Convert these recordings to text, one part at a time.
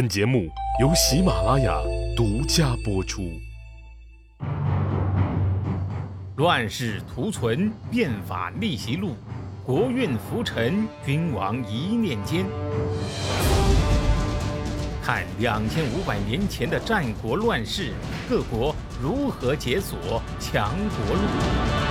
本节目由喜马拉雅独家播出。乱世图存，变法逆袭录，国运浮沉，君王一念间。看两千五百年前的战国乱世，各国如何解锁强国路。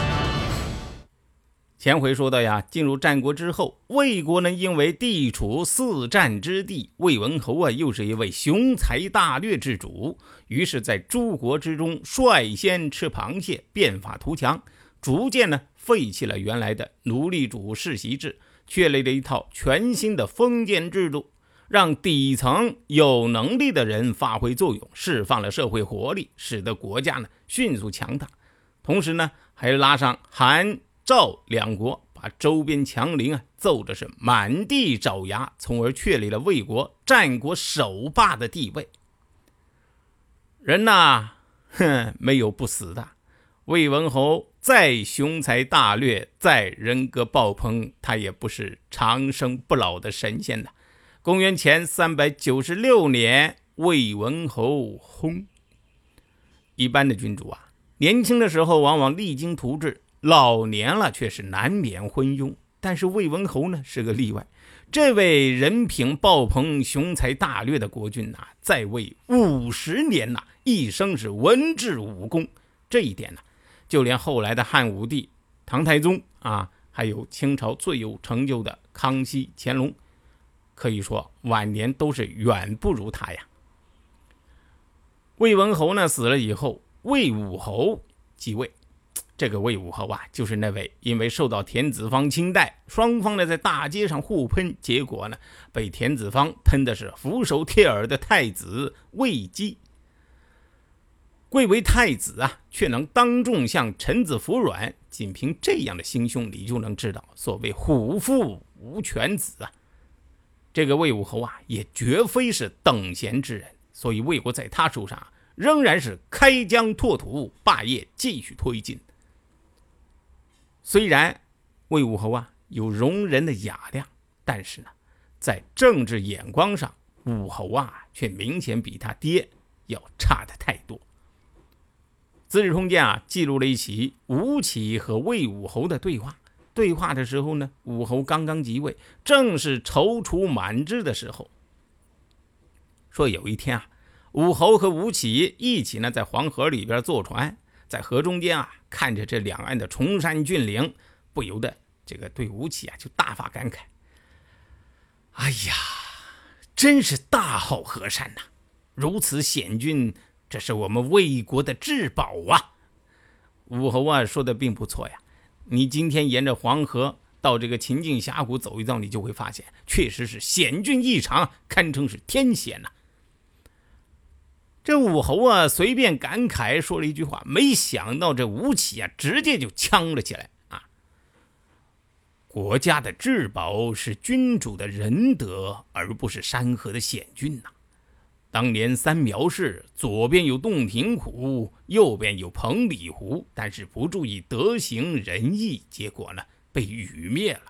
前回说到呀，进入战国之后，魏国呢因为地处四战之地，魏文侯啊又是一位雄才大略之主，于是，在诸国之中率先吃螃蟹，变法图强，逐渐呢废弃了原来的奴隶主世袭制，确立了一套全新的封建制度，让底层有能力的人发挥作用，释放了社会活力，使得国家呢迅速强大，同时呢还拉上韩。赵两国把周边强邻啊揍的是满地找牙，从而确立了魏国战国首霸的地位。人呐，哼，没有不死的。魏文侯再雄才大略，再人格爆棚，他也不是长生不老的神仙呐。公元前三百九十六年，魏文侯薨。一般的君主啊，年轻的时候往往励精图治。老年了，却是难免昏庸。但是魏文侯呢，是个例外。这位人品爆棚、雄才大略的国君呐，在位五十年呐，一生是文治武功。这一点呢，就连后来的汉武帝、唐太宗啊，还有清朝最有成就的康熙、乾隆，可以说晚年都是远不如他呀。魏文侯呢死了以后，魏武侯继位。这个魏武侯啊，就是那位因为受到田子方亲待，双方呢在大街上互喷，结果呢被田子方喷的是俯首帖耳的太子魏姬。贵为太子啊，却能当众向臣子服软，仅凭这样的心胸，你就能知道所谓虎父无犬子啊。这个魏武侯啊，也绝非是等闲之人，所以魏国在他手上仍然是开疆拓土，霸业继续推进。虽然魏武侯啊有容人的雅量，但是呢，在政治眼光上，武侯啊却明显比他爹要差的太多。《资治通鉴》啊记录了一起吴起和魏武侯的对话。对话的时候呢，武侯刚刚即位，正是踌躇满志的时候。说有一天啊，武侯和吴起一起呢在黄河里边坐船。在河中间啊，看着这两岸的崇山峻岭，不由得这个对吴起啊就大发感慨：“哎呀，真是大好河山呐！如此险峻，这是我们魏国的至宝啊！”武侯啊说的并不错呀，你今天沿着黄河到这个秦晋峡谷走一遭，你就会发现，确实是险峻异常，堪称是天险呐。这武侯啊，随便感慨说了一句话，没想到这吴起啊，直接就呛了起来啊！国家的至宝是君主的仁德，而不是山河的险峻呐。当年三苗氏，左边有洞庭湖，右边有彭蠡湖，但是不注意德行仁义，结果呢，被禹灭了。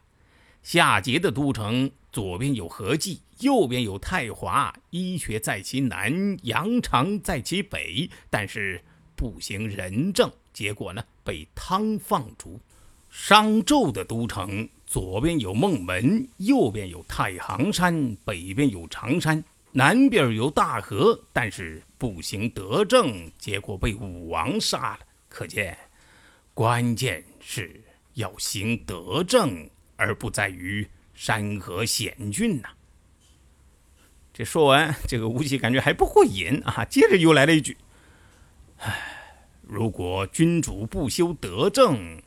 夏桀的都城左边有何济，右边有太华，医学在其南，羊肠在其北，但是不行仁政，结果呢被汤放逐。商纣的都城左边有孟门，右边有太行山，北边有常山，南边有大河，但是不行德政，结果被武王杀了。可见，关键是要行德政。而不在于山河险峻呐。这说完，这个吴起感觉还不过瘾啊，接着又来了一句：“唉，如果君主不修德政，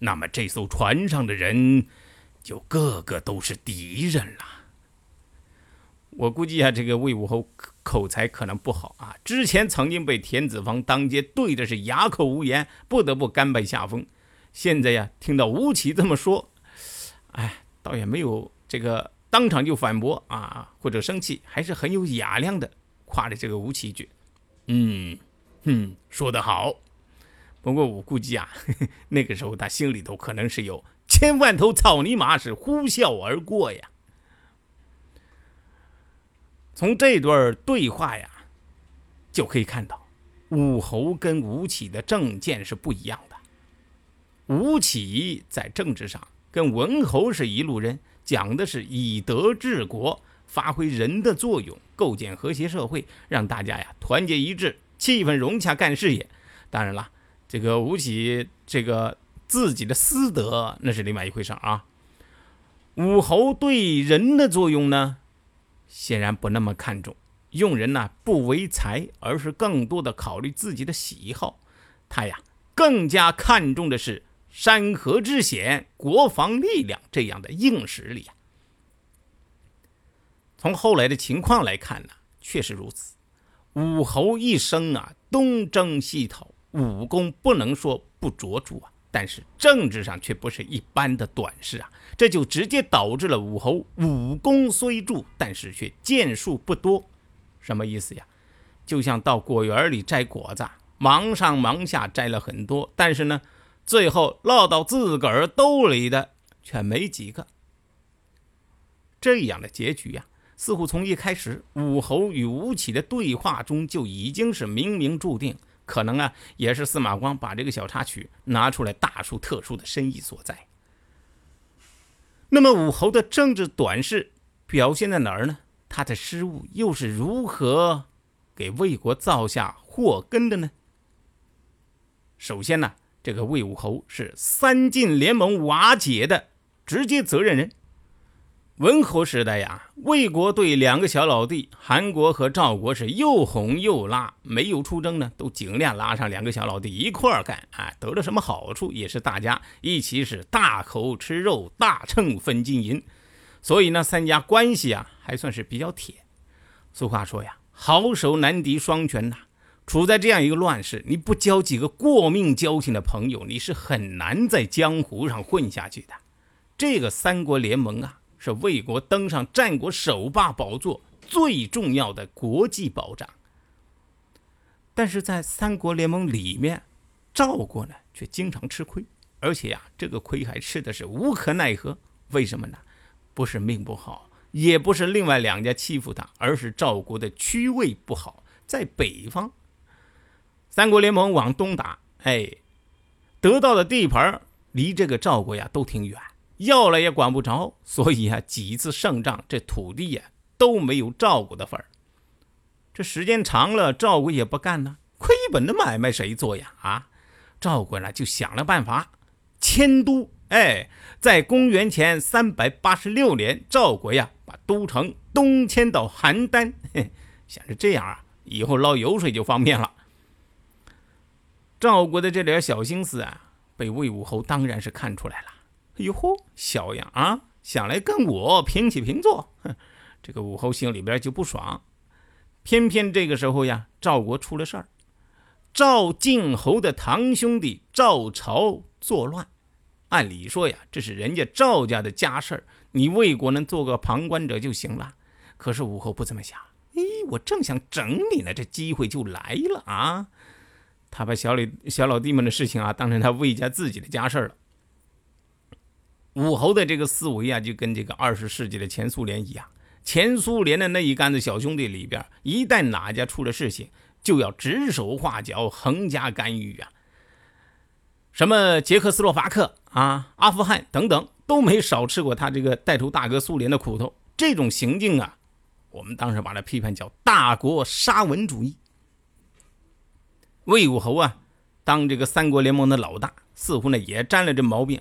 那么这艘船上的人就个个都是敌人了。”我估计啊，这个魏武侯口才可能不好啊，之前曾经被田子方当街对的是哑口无言，不得不甘拜下风。现在呀，听到吴起这么说。哎，倒也没有这个当场就反驳啊，或者生气，还是很有雅量的，夸了这个吴起一句：“嗯，哼，说得好。”不过我估计啊，那个时候他心里头可能是有千万头草泥马是呼啸而过呀。从这段对话呀，就可以看到，武侯跟吴起的政见是不一样的。吴起在政治上跟文侯是一路人，讲的是以德治国，发挥人的作用，构建和谐社会，让大家呀团结一致，气氛融洽，干事业。当然了，这个吴起这个自己的私德那是另外一回事啊。武侯对人的作用呢，显然不那么看重，用人呢不为财，而是更多的考虑自己的喜好。他呀更加看重的是。山河之险，国防力量这样的硬实力啊。从后来的情况来看呢，确实如此。武侯一生啊，东征西讨，武功不能说不卓著啊，但是政治上却不是一般的短视啊。这就直接导致了武侯武功虽著，但是却建树不多。什么意思呀？就像到果园里摘果子，忙上忙下摘了很多，但是呢。最后落到自个儿兜里的却没几个。这样的结局呀，似乎从一开始武侯与吴起的对话中就已经是冥冥注定。可能啊，也是司马光把这个小插曲拿出来大书特书的深意所在。那么武侯的政治短视表现在哪儿呢？他的失误又是如何给魏国造下祸根的呢？首先呢。这个魏武侯是三晋联盟瓦解的直接责任人。文侯时代呀，魏国对两个小老弟韩国和赵国是又哄又拉，没有出征呢，都尽量拉上两个小老弟一块儿干啊，得了什么好处也是大家一起是大口吃肉，大秤分金银，所以呢，三家关系啊还算是比较铁。俗话说呀，好手难敌双拳呐。处在这样一个乱世，你不交几个过命交情的朋友，你是很难在江湖上混下去的。这个三国联盟啊，是魏国登上战国首霸宝座最重要的国际保障。但是在三国联盟里面，赵国呢却经常吃亏，而且呀，这个亏还吃的是无可奈何。为什么呢？不是命不好，也不是另外两家欺负他，而是赵国的区位不好，在北方。三国联盟往东打，哎，得到的地盘离这个赵国呀都挺远，要了也管不着，所以啊，几次胜仗，这土地呀都没有赵国的份儿。这时间长了，赵国也不干呢，亏本的买卖谁做呀？啊，赵国呢就想了办法，迁都。哎，在公元前三百八十六年，赵国呀把都城东迁到邯郸，想着这样啊，以后捞油水就方便了。赵国的这点小心思啊，被魏武侯当然是看出来了。哎呦嚯，小样啊，想来跟我平起平坐？哼，这个武侯心里边就不爽。偏偏这个时候呀，赵国出了事儿，赵敬侯的堂兄弟赵朝作乱。按理说呀，这是人家赵家的家事儿，你魏国能做个旁观者就行了。可是武侯不这么想。哎，我正想整你呢，这机会就来了啊！他把小李小老弟们的事情啊当成他魏家自己的家事了。武侯的这个思维啊，就跟这个二十世纪的前苏联一样，前苏联的那一干子小兄弟里边，一旦哪家出了事情，就要指手画脚、横加干预啊。什么捷克斯洛伐克啊、阿富汗等等，都没少吃过他这个带头大哥苏联的苦头。这种行径啊，我们当时把它批判叫大国沙文主义。魏武侯啊，当这个三国联盟的老大，似乎呢也沾了这毛病。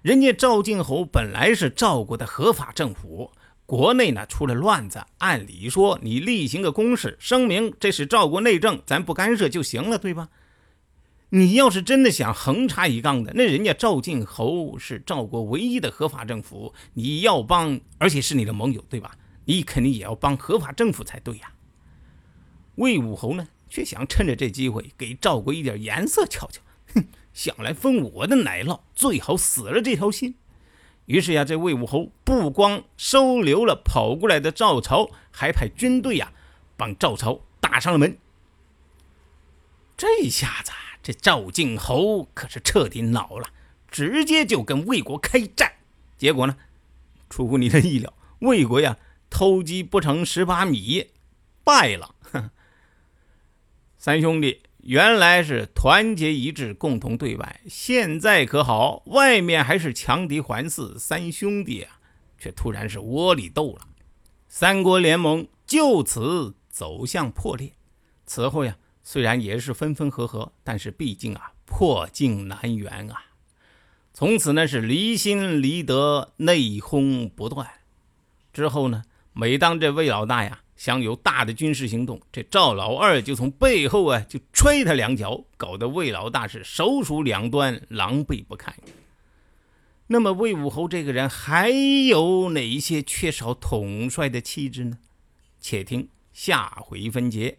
人家赵敬侯本来是赵国的合法政府，国内呢出了乱子，按理说你例行个公事，声明这是赵国内政，咱不干涉就行了，对吧？你要是真的想横插一杠的，那人家赵敬侯是赵国唯一的合法政府，你要帮，而且是你的盟友，对吧？你肯定也要帮合法政府才对呀。魏武侯呢？却想趁着这机会给赵国一点颜色瞧瞧，哼，想来分我的奶酪，最好死了这条心。于是呀，这魏武侯不光收留了跑过来的赵朝，还派军队呀帮赵朝打上了门。这下子，这赵敬侯可是彻底恼了，直接就跟魏国开战。结果呢，出乎你的意料，魏国呀偷鸡不成蚀把米，败了。三兄弟原来是团结一致，共同对外，现在可好，外面还是强敌环伺，三兄弟啊，却突然是窝里斗了。三国联盟就此走向破裂。此后呀，虽然也是分分合合，但是毕竟啊，破镜难圆啊。从此呢，是离心离德，内讧不断。之后呢，每当这魏老大呀想有大的军事行动，这赵老二就从背后啊就踹他两脚，搞得魏老大是手鼠两端，狼狈不堪。那么魏武侯这个人还有哪一些缺少统帅的气质呢？且听下回分解。